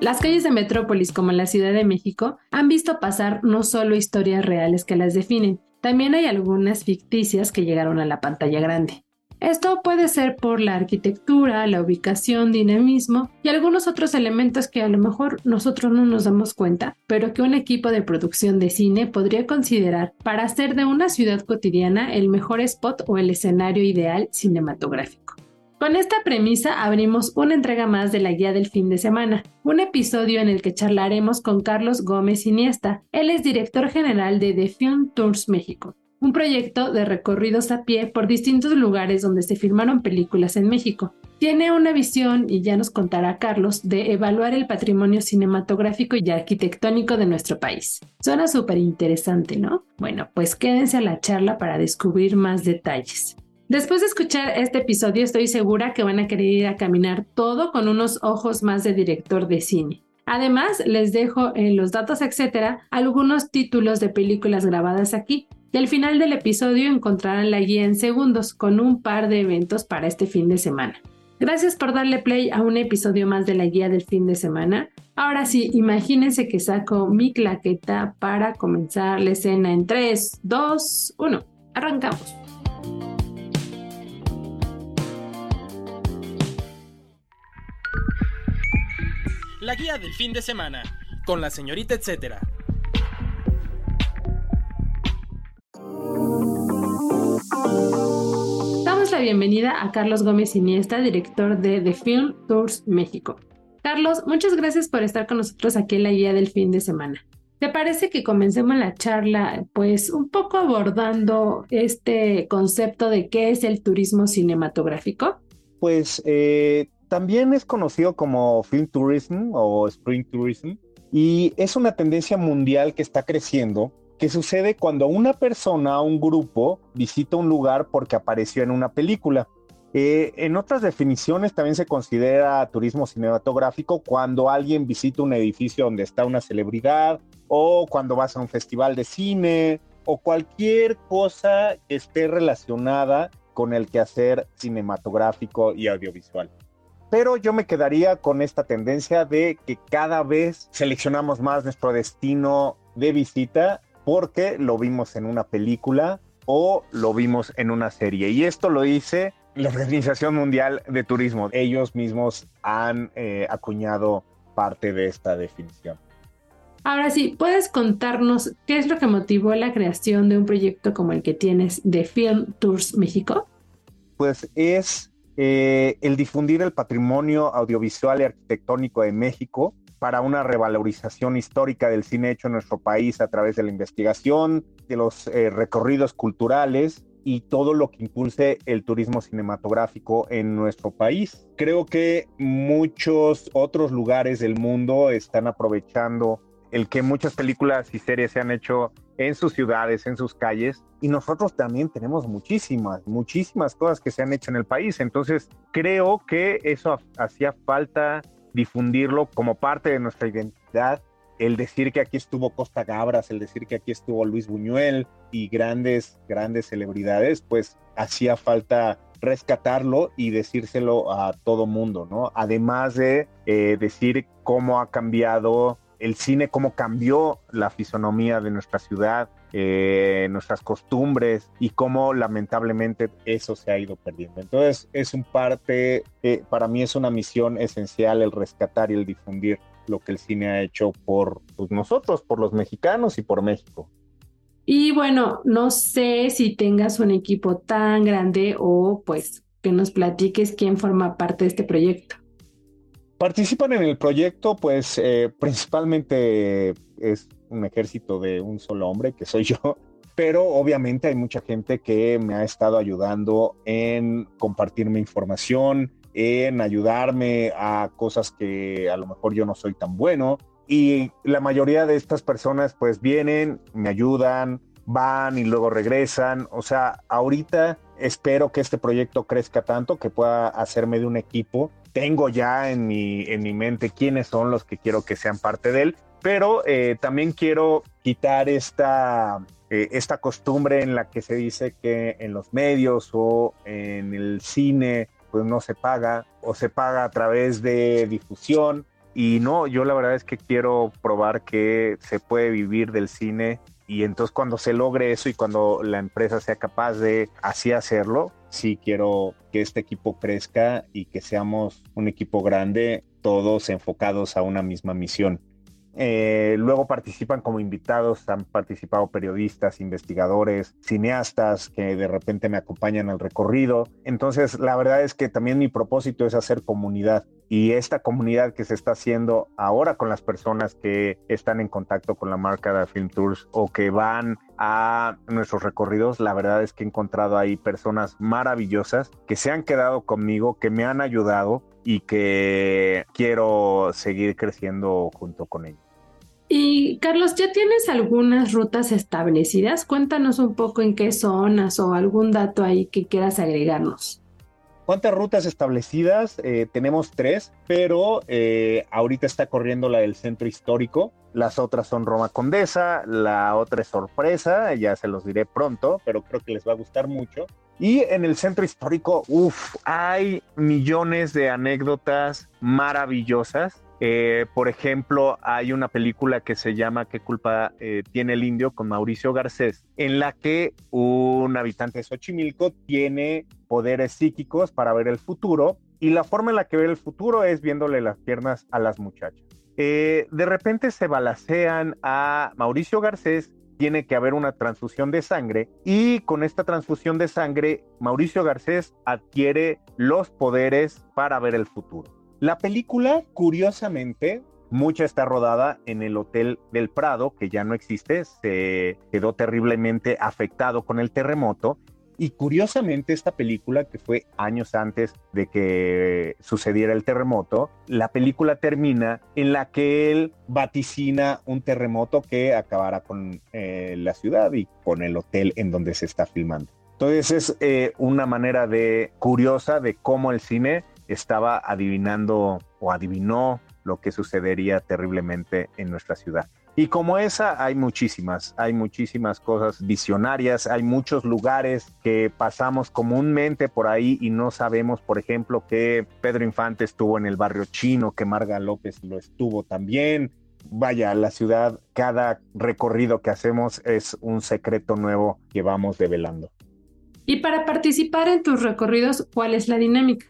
Las calles de Metrópolis, como la Ciudad de México, han visto pasar no solo historias reales que las definen, también hay algunas ficticias que llegaron a la pantalla grande. Esto puede ser por la arquitectura, la ubicación, dinamismo y algunos otros elementos que a lo mejor nosotros no nos damos cuenta, pero que un equipo de producción de cine podría considerar para hacer de una ciudad cotidiana el mejor spot o el escenario ideal cinematográfico. Con esta premisa abrimos una entrega más de la guía del fin de semana, un episodio en el que charlaremos con Carlos Gómez Iniesta. Él es director general de The Film Tours México, un proyecto de recorridos a pie por distintos lugares donde se filmaron películas en México. Tiene una visión, y ya nos contará Carlos, de evaluar el patrimonio cinematográfico y arquitectónico de nuestro país. Suena súper interesante, ¿no? Bueno, pues quédense a la charla para descubrir más detalles. Después de escuchar este episodio estoy segura que van a querer ir a caminar todo con unos ojos más de director de cine. Además, les dejo en los datos, etcétera, algunos títulos de películas grabadas aquí. Y al final del episodio encontrarán la guía en segundos con un par de eventos para este fin de semana. Gracias por darle play a un episodio más de la guía del fin de semana. Ahora sí, imagínense que saco mi claqueta para comenzar la escena en 3, 2, 1. Arrancamos. La guía del fin de semana, con la señorita etcétera. Damos la bienvenida a Carlos Gómez Iniesta, director de The Film Tours México. Carlos, muchas gracias por estar con nosotros aquí en la guía del fin de semana. ¿Te parece que comencemos la charla, pues un poco abordando este concepto de qué es el turismo cinematográfico? Pues eh, también es conocido como film tourism o spring tourism y es una tendencia mundial que está creciendo que sucede cuando una persona o un grupo visita un lugar porque apareció en una película. Eh, en otras definiciones también se considera turismo cinematográfico cuando alguien visita un edificio donde está una celebridad o cuando vas a un festival de cine o cualquier cosa que esté relacionada con el quehacer cinematográfico y audiovisual pero yo me quedaría con esta tendencia de que cada vez seleccionamos más nuestro destino de visita porque lo vimos en una película o lo vimos en una serie. Y esto lo dice la Organización Mundial de Turismo. Ellos mismos han eh, acuñado parte de esta definición. Ahora sí, ¿puedes contarnos qué es lo que motivó la creación de un proyecto como el que tienes de Film Tours México? Pues es eh, el difundir el patrimonio audiovisual y arquitectónico de México para una revalorización histórica del cine hecho en nuestro país a través de la investigación, de los eh, recorridos culturales y todo lo que impulse el turismo cinematográfico en nuestro país. Creo que muchos otros lugares del mundo están aprovechando el que muchas películas y series se han hecho en sus ciudades, en sus calles, y nosotros también tenemos muchísimas, muchísimas cosas que se han hecho en el país. Entonces, creo que eso hacía falta difundirlo como parte de nuestra identidad. El decir que aquí estuvo Costa Gabras, el decir que aquí estuvo Luis Buñuel y grandes, grandes celebridades, pues hacía falta rescatarlo y decírselo a todo mundo, ¿no? Además de eh, decir cómo ha cambiado el cine, cómo cambió la fisonomía de nuestra ciudad, eh, nuestras costumbres y cómo lamentablemente eso se ha ido perdiendo. Entonces es un parte, eh, para mí es una misión esencial el rescatar y el difundir lo que el cine ha hecho por pues, nosotros, por los mexicanos y por México. Y bueno, no sé si tengas un equipo tan grande o pues que nos platiques quién forma parte de este proyecto. Participan en el proyecto, pues eh, principalmente es un ejército de un solo hombre, que soy yo, pero obviamente hay mucha gente que me ha estado ayudando en compartirme información, en ayudarme a cosas que a lo mejor yo no soy tan bueno. Y la mayoría de estas personas pues vienen, me ayudan, van y luego regresan. O sea, ahorita espero que este proyecto crezca tanto que pueda hacerme de un equipo. Tengo ya en mi, en mi mente quiénes son los que quiero que sean parte de él, pero eh, también quiero quitar esta, eh, esta costumbre en la que se dice que en los medios o en el cine pues no se paga o se paga a través de difusión. Y no, yo la verdad es que quiero probar que se puede vivir del cine y entonces cuando se logre eso y cuando la empresa sea capaz de así hacerlo, sí quiero que este equipo crezca y que seamos un equipo grande, todos enfocados a una misma misión. Eh, luego participan como invitados, han participado periodistas, investigadores, cineastas que de repente me acompañan al recorrido. Entonces, la verdad es que también mi propósito es hacer comunidad y esta comunidad que se está haciendo ahora con las personas que están en contacto con la marca de Film Tours o que van a nuestros recorridos, la verdad es que he encontrado ahí personas maravillosas que se han quedado conmigo, que me han ayudado y que quiero seguir creciendo junto con ellos. Y Carlos, ¿ya tienes algunas rutas establecidas? Cuéntanos un poco en qué zonas o algún dato ahí que quieras agregarnos. ¿Cuántas rutas establecidas? Eh, tenemos tres, pero eh, ahorita está corriendo la del centro histórico. Las otras son Roma Condesa, la otra es sorpresa, ya se los diré pronto, pero creo que les va a gustar mucho. Y en el centro histórico, uff, hay millones de anécdotas maravillosas. Eh, por ejemplo, hay una película que se llama ¿Qué culpa eh, tiene el indio? con Mauricio Garcés, en la que un habitante de Xochimilco tiene poderes psíquicos para ver el futuro y la forma en la que ve el futuro es viéndole las piernas a las muchachas. Eh, de repente se balacean a Mauricio Garcés tiene que haber una transfusión de sangre y con esta transfusión de sangre Mauricio Garcés adquiere los poderes para ver el futuro. La película, curiosamente, mucha está rodada en el Hotel del Prado, que ya no existe, se quedó terriblemente afectado con el terremoto y curiosamente esta película, que fue años antes de que sucediera el terremoto, la película termina en la que él vaticina un terremoto que acabará con eh, la ciudad y con el hotel en donde se está filmando. Entonces es eh, una manera de curiosa de cómo el cine estaba adivinando o adivinó lo que sucedería terriblemente en nuestra ciudad. Y como esa hay muchísimas, hay muchísimas cosas visionarias, hay muchos lugares que pasamos comúnmente por ahí y no sabemos, por ejemplo, que Pedro Infante estuvo en el barrio chino, que Marga López lo estuvo también. Vaya, la ciudad, cada recorrido que hacemos es un secreto nuevo que vamos develando. Y para participar en tus recorridos, ¿cuál es la dinámica?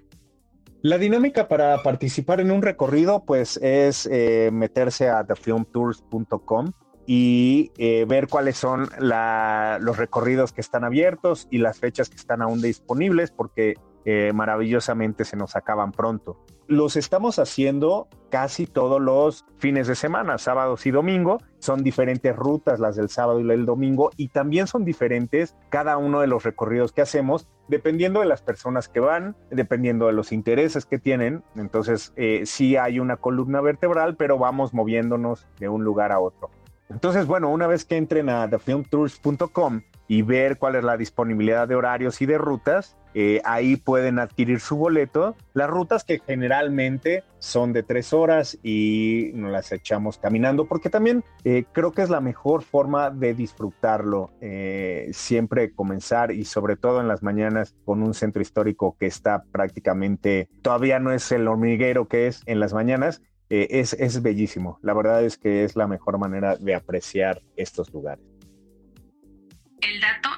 La dinámica para participar en un recorrido, pues es eh, meterse a thefilmtours.com y eh, ver cuáles son los recorridos que están abiertos y las fechas que están aún disponibles, porque eh, maravillosamente se nos acaban pronto. Los estamos haciendo casi todos los fines de semana, sábados y domingo. Son diferentes rutas las del sábado y el domingo y también son diferentes cada uno de los recorridos que hacemos dependiendo de las personas que van, dependiendo de los intereses que tienen. Entonces eh, sí hay una columna vertebral, pero vamos moviéndonos de un lugar a otro. Entonces, bueno, una vez que entren a thefilmtours.com y ver cuál es la disponibilidad de horarios y de rutas, eh, ahí pueden adquirir su boleto. Las rutas que generalmente son de tres horas y nos las echamos caminando, porque también eh, creo que es la mejor forma de disfrutarlo. Eh, siempre comenzar y sobre todo en las mañanas con un centro histórico que está prácticamente, todavía no es el hormiguero que es en las mañanas, es, es bellísimo. La verdad es que es la mejor manera de apreciar estos lugares.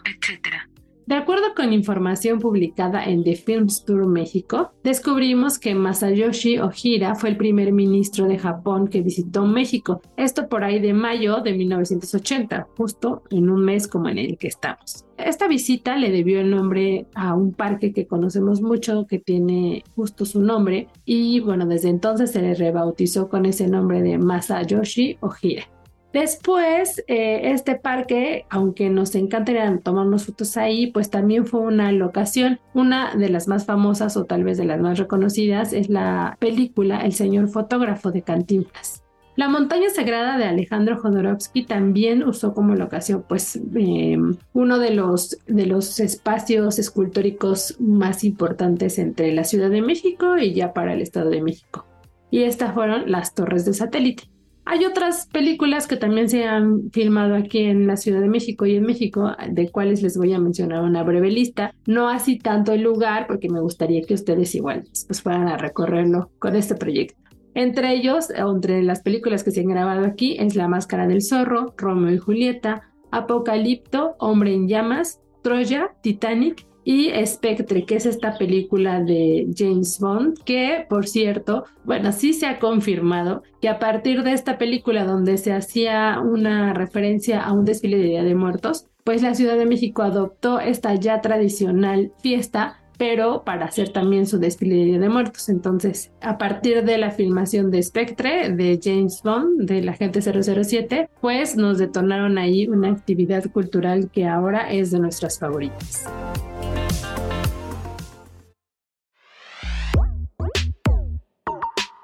Etcétera. De acuerdo con información publicada en The Films Tour México, descubrimos que Masayoshi Ojira fue el primer ministro de Japón que visitó México, esto por ahí de mayo de 1980, justo en un mes como en el que estamos. Esta visita le debió el nombre a un parque que conocemos mucho que tiene justo su nombre y bueno, desde entonces se le rebautizó con ese nombre de Masayoshi Ojira. Después, eh, este parque, aunque nos encantaría tomarnos fotos ahí, pues también fue una locación. Una de las más famosas o tal vez de las más reconocidas es la película El señor fotógrafo de Cantinflas. La montaña sagrada de Alejandro Jodorowsky también usó como locación pues eh, uno de los, de los espacios escultóricos más importantes entre la Ciudad de México y ya para el Estado de México. Y estas fueron las torres de satélite. Hay otras películas que también se han filmado aquí en la Ciudad de México y en México, de cuales les voy a mencionar una breve lista. No así tanto el lugar, porque me gustaría que ustedes igual pues, fueran a recorrerlo con este proyecto. Entre ellos, entre las películas que se han grabado aquí, es La Máscara del Zorro, Romeo y Julieta, Apocalipto, Hombre en Llamas, Troya, Titanic y Spectre, que es esta película de James Bond, que por cierto, bueno, sí se ha confirmado que a partir de esta película donde se hacía una referencia a un desfile de Día de Muertos, pues la Ciudad de México adoptó esta ya tradicional fiesta pero para hacer también su desfile de Día de Muertos. Entonces, a partir de la filmación de Spectre, de James Bond, del agente 007, pues nos detonaron ahí una actividad cultural que ahora es de nuestras favoritas.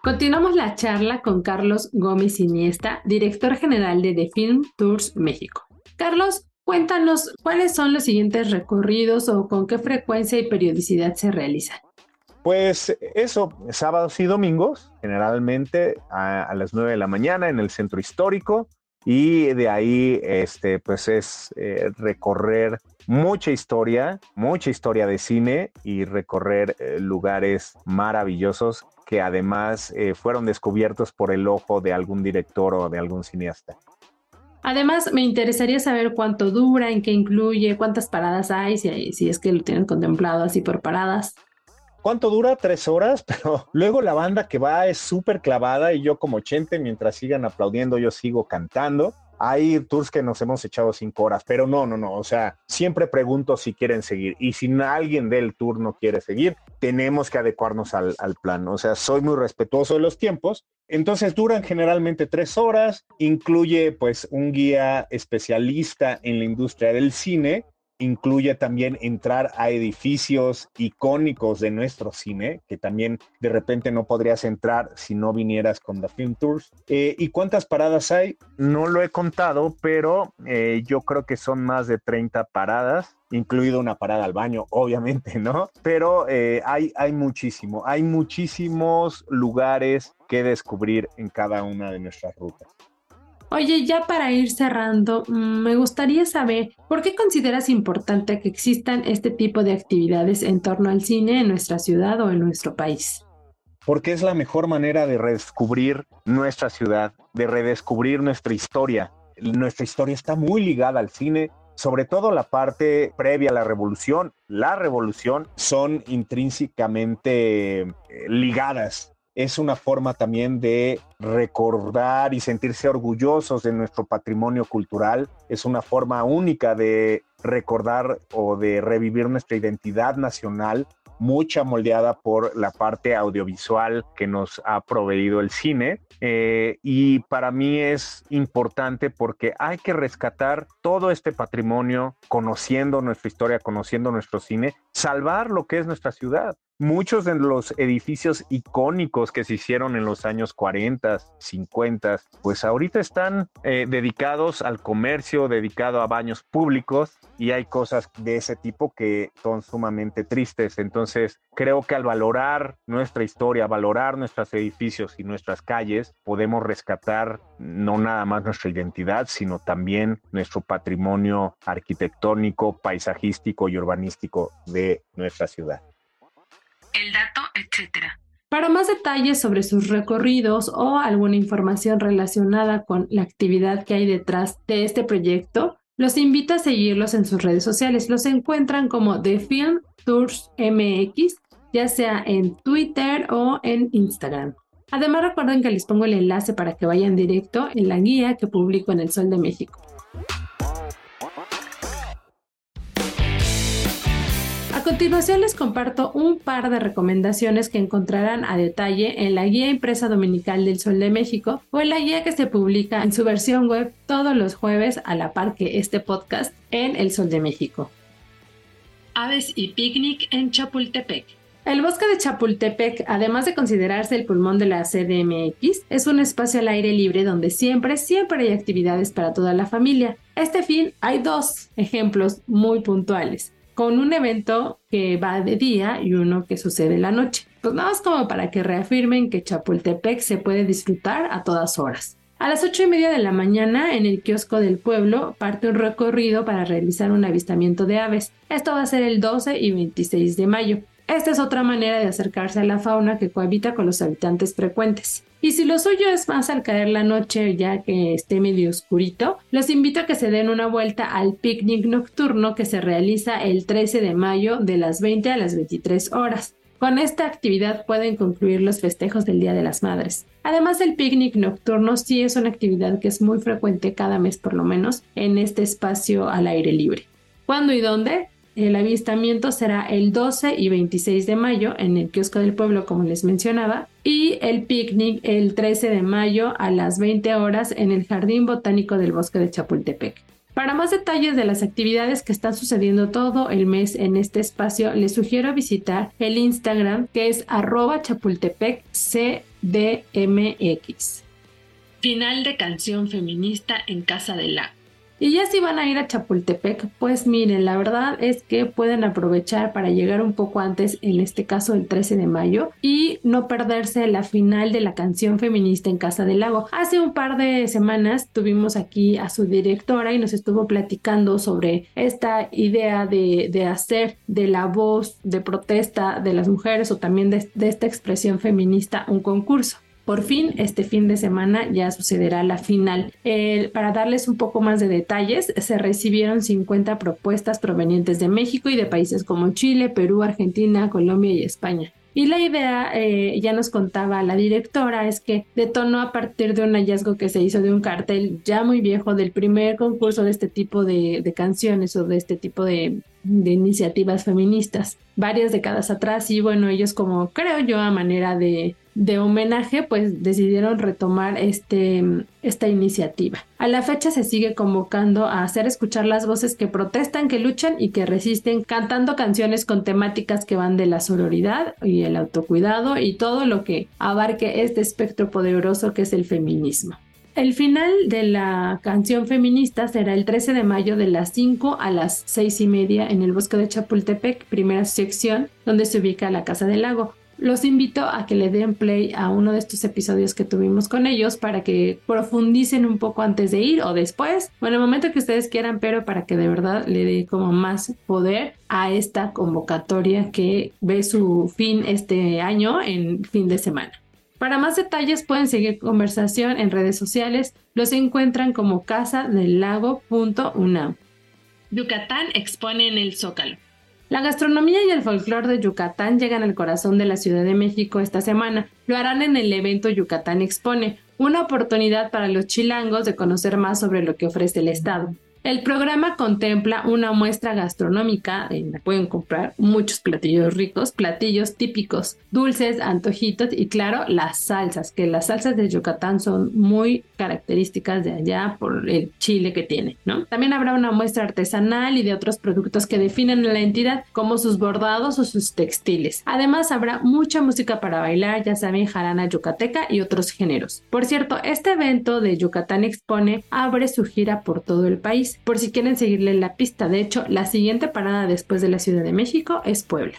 Continuamos la charla con Carlos Gómez Iniesta, director general de The Film Tours México. Carlos, cuéntanos cuáles son los siguientes recorridos o con qué frecuencia y periodicidad se realizan. Pues eso, sábados y domingos, generalmente a, las 9 de la mañana en el centro histórico y de ahí este, pues es eh, recorrer mucha historia, mucha historia de cine y recorrer eh, lugares maravillosos que además eh, fueron descubiertos por el ojo de algún director o de algún cineasta. Además, me interesaría saber cuánto dura, en qué incluye, cuántas paradas hay, si, si es que lo tienen contemplado así por paradas. ¿Cuánto dura? Tres horas, pero luego la banda que va es súper clavada y yo como chente, mientras sigan aplaudiendo, yo sigo cantando. Hay tours que nos hemos echado cinco horas, pero no, no, no. O sea, siempre pregunto si quieren seguir. Y si alguien del tour no quiere seguir, tenemos que adecuarnos al, al plan. O sea, soy muy respetuoso de los tiempos. Entonces duran generalmente tres horas. Incluye pues un guía especialista en la industria del cine incluye también entrar a edificios icónicos de nuestro cine, que también de repente no podrías entrar si no vinieras con The Film Tours. Eh, ¿Y cuántas paradas hay? No lo he contado, pero eh, yo creo que son más de 30 paradas incluido una parada al baño, obviamente, ¿no? Pero eh, hay, hay muchísimo, hay muchísimos lugares que descubrir en cada una de nuestras rutas. Oye, ya para ir cerrando, mm, me gustaría saber por qué consideras importante que existan este tipo de actividades en torno al cine en nuestra ciudad o en nuestro país. Porque es la mejor manera de redescubrir nuestra ciudad, de redescubrir nuestra historia. Nuestra historia está muy ligada al cine, sobre todo la parte previa a la revolución. La revolución son intrínsecamente eh, ligadas es una forma también de recordar y sentirse orgullosos de nuestro patrimonio cultural. Es una forma única de recordar o de revivir nuestra identidad nacional, mucha moldeada por la parte audiovisual que nos ha proveído el cine. Eh, y para mí es importante porque hay que rescatar todo este patrimonio, conociendo nuestra historia, conociendo nuestro cine, salvar lo que es nuestra ciudad muchos de los edificios icónicos que se hicieron en los años 40, 50, pues ahorita están eh, dedicados al comercio, dedicado a baños públicos y hay cosas de ese tipo que son sumamente tristes. Entonces, creo que al valorar nuestra historia, valorar nuestros edificios y nuestras calles, podemos rescatar no nada más nuestra identidad, sino también nuestro patrimonio arquitectónico, paisajístico y urbanístico de nuestra ciudad Para más detalles sobre sus recorridos o alguna información relacionada con la actividad que hay detrás de este proyecto, los invito a seguirlos en sus redes sociales. Los encuentran como The Film Tours MX, ya sea en Twitter o en Instagram. Además recuerden que les pongo el enlace para que vayan directo en la guía que publico en El Sol de México. Continuación les comparto un par de recomendaciones que encontrarán a detalle en la guía impresa dominical del Sol de México o en la guía que se publica en su versión web todos los jueves a la par que este podcast en El Sol de México. Aves y picnic en Chapultepec. El bosque de Chapultepec, además de considerarse el pulmón de la CDMX, es un espacio al aire libre donde siempre, siempre hay actividades para toda la familia. Este fin hay dos ejemplos muy puntuales con un evento que va de día y uno que sucede en la noche. Pues nada más como para que reafirmen que Chapultepec se puede disfrutar a todas horas. A las ocho y media de la mañana, en el kiosco del pueblo, parte un recorrido para realizar un avistamiento de aves. Esto va a ser el 12 y 26 de mayo. Esta es otra manera de acercarse a la fauna que cohabita con los habitantes frecuentes. Y si lo suyo es más al caer la noche ya que esté medio oscurito, los invito a que se den una vuelta al picnic nocturno que se realiza el 13 de mayo de las 20 a las 23 horas. Con esta actividad pueden concluir los festejos del Día de las Madres. Además, el picnic nocturno sí es una actividad que es muy frecuente cada mes por lo menos en este espacio al aire libre. ¿Cuándo y dónde? El avistamiento será el 12 y 26 de mayo en el kiosco del pueblo, como les mencionaba, y el picnic el 13 de mayo a las 20 horas en el Jardín Botánico del Bosque de Chapultepec. Para más detalles de las actividades que están sucediendo todo el mes en este espacio, les sugiero visitar el Instagram que es arroba chapultepec-cdmx. Final de canción feminista en Casa del Lago. Y ya si van a ir a Chapultepec, pues miren, la verdad es que pueden aprovechar para llegar un poco antes, en este caso el 13 de mayo, y no perderse la final de la canción feminista en Casa del Lago. Hace un par de semanas tuvimos aquí a su directora y nos estuvo platicando sobre esta idea de, hacer de la voz de protesta de las mujeres o también de esta expresión feminista un concurso. Por fin, este fin de semana ya sucederá la final. para darles un poco más de detalles, se recibieron 50 propuestas provenientes de México y de países como Chile, Perú, Argentina, Colombia y España. Y la idea, eh, ya nos contaba la directora, es que detonó a partir de un hallazgo que se hizo de un cartel ya muy viejo del primer concurso de este tipo de, canciones o de este tipo de, de, iniciativas feministas, varias décadas atrás. Y bueno, ellos como creo yo a manera de, de homenaje, pues decidieron retomar este, esta iniciativa. A la fecha se sigue convocando a hacer escuchar las voces que protestan, que luchan y que resisten, cantando canciones con temáticas que van de la sororidad y el autocuidado y todo lo que abarque este espectro poderoso que es el feminismo. El final de la canción feminista será el 13 de mayo de las 5 a las 6 y media en el bosque de Chapultepec, primera sección, donde se ubica la Casa del Lago. Los invito a que le den play a uno de estos episodios que tuvimos con ellos para que profundicen un poco antes de ir o después, o en el momento que ustedes quieran, pero para que de verdad le dé como más poder a esta convocatoria que ve su fin este año en fin de semana. Para más detalles pueden seguir conversación en redes sociales, los encuentran como casa del lago.unam. Yucatán expone en el Zócalo. La gastronomía y el folclore de Yucatán llegan al corazón de la Ciudad de México esta semana. Lo harán en el evento Yucatán Expone, una oportunidad para los chilangos de conocer más sobre lo que ofrece el Estado. El programa contempla una muestra gastronómica en pueden comprar muchos platillos ricos, platillos típicos, dulces, antojitos y claro, las salsas, que las salsas de Yucatán son muy características de allá por el chile que tiene, ¿no? También habrá una muestra artesanal y de otros productos que definen a la entidad como sus bordados o sus textiles. Además habrá mucha música para bailar, ya saben, jarana yucateca y otros géneros. Por cierto, este evento de Yucatán Expone abre su gira por todo el país por si quieren seguirle la pista. De hecho, la siguiente parada después de la Ciudad de México es Puebla.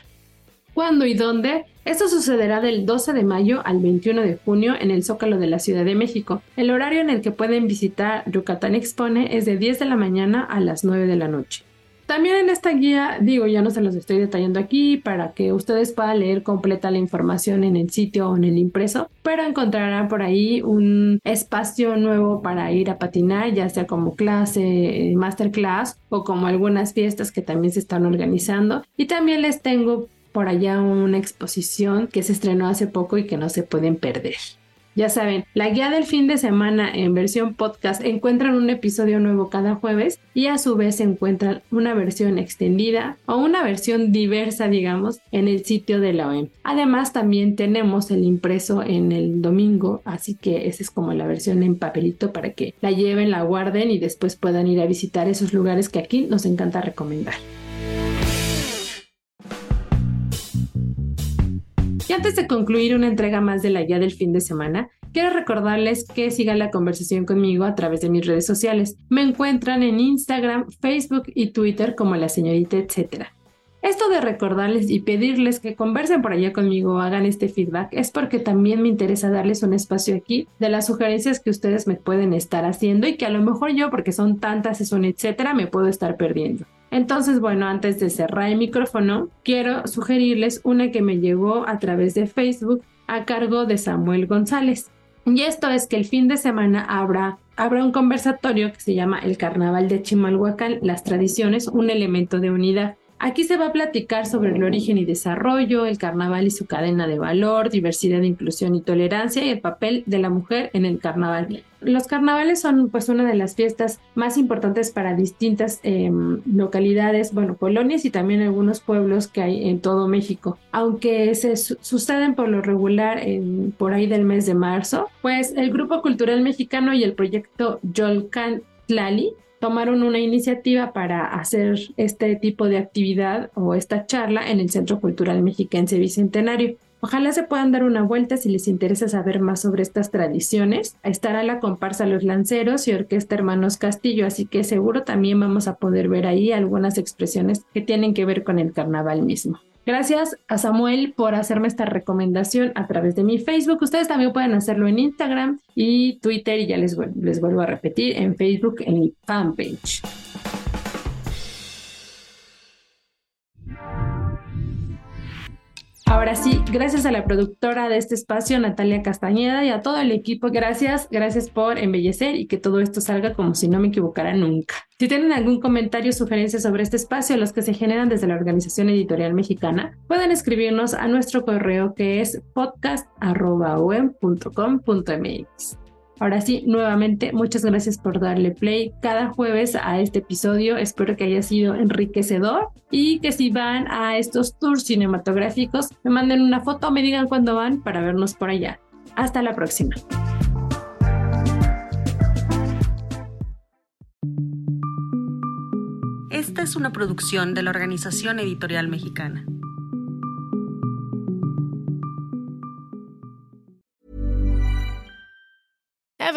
¿Cuándo y dónde? Esto sucederá del 12 de mayo al 21 de junio en el Zócalo de la Ciudad de México. El horario en el que pueden visitar Yucatán Expone es de 10 de la mañana a las 9 de la noche. También en esta guía, digo, ya no se los estoy detallando aquí para que ustedes puedan leer completa la información en el sitio o en el impreso, pero encontrarán por ahí un espacio nuevo para ir a patinar, ya sea como clase, masterclass o como algunas fiestas que también se están organizando. Y también les tengo por allá una exposición que se estrenó hace poco y que no se pueden perder. Ya saben, la guía del fin de semana en versión podcast encuentran un episodio nuevo cada jueves y a su vez encuentran una versión extendida o una versión diversa, digamos, en el sitio de la OEM. Además, también tenemos el impreso en el domingo, así que esa es como la versión en papelito para que la lleven, la guarden y después puedan ir a visitar esos lugares que aquí nos encanta recomendar. Y antes de concluir una entrega más de la guía del fin de semana, quiero recordarles que sigan la conversación conmigo a través de mis redes sociales. Me encuentran en Instagram, Facebook y Twitter como la señorita etcétera. Esto de recordarles y pedirles que conversen por allá conmigo o hagan este feedback es porque también me interesa darles un espacio aquí de las sugerencias que ustedes me pueden estar haciendo y que a lo mejor yo, porque son tantas, es un etcétera, me puedo estar perdiendo. Entonces, bueno, antes de cerrar el micrófono, quiero sugerirles una que me llegó a través de Facebook a cargo de Samuel González. Y esto es que el fin de semana habrá, habrá un conversatorio que se llama El Carnaval de Chimalhuacán, las tradiciones, un elemento de unidad. Aquí se va a platicar sobre el origen y desarrollo, el carnaval y su cadena de valor, diversidad, inclusión y tolerancia y el papel de la mujer en el carnaval. Los carnavales son pues una de las fiestas más importantes para distintas em, localidades, bueno, colonias y también algunos pueblos que hay en todo México. Aunque se suceden por lo regular por ahí del mes de marzo, pues el Grupo Cultural Mexicano y el proyecto Yolcan Tlali tomaron una iniciativa para hacer este tipo de actividad o esta charla en el Centro Cultural Mexiquense Bicentenario. Ojalá se puedan dar una vuelta si les interesa saber más sobre estas tradiciones. Estará la comparsa Los Lanceros y Orquesta Hermanos Castillo, así que seguro también vamos a poder ver ahí algunas expresiones que tienen que ver con el carnaval mismo. Gracias a Samuel por hacerme esta recomendación a través de mi Facebook. Ustedes también pueden hacerlo en Instagram y Twitter y ya les, les vuelvo a repetir en Facebook en mi fanpage. Ahora sí, gracias a la productora de este espacio, Natalia Castañeda, y a todo el equipo, gracias, gracias por embellecer y que todo esto salga como si no me equivocara nunca. Si tienen algún comentario o sugerencia sobre este espacio, los que se generan desde la Organización Editorial Mexicana, pueden escribirnos a nuestro correo que es podcast.com.mx. Ahora sí, nuevamente, muchas gracias por darle play cada jueves a este episodio. Espero que haya sido enriquecedor y que si van a estos tours cinematográficos, me manden una foto o me digan cuándo van para vernos por allá. Hasta la próxima. Esta es una producción de la Organización Editorial Mexicana.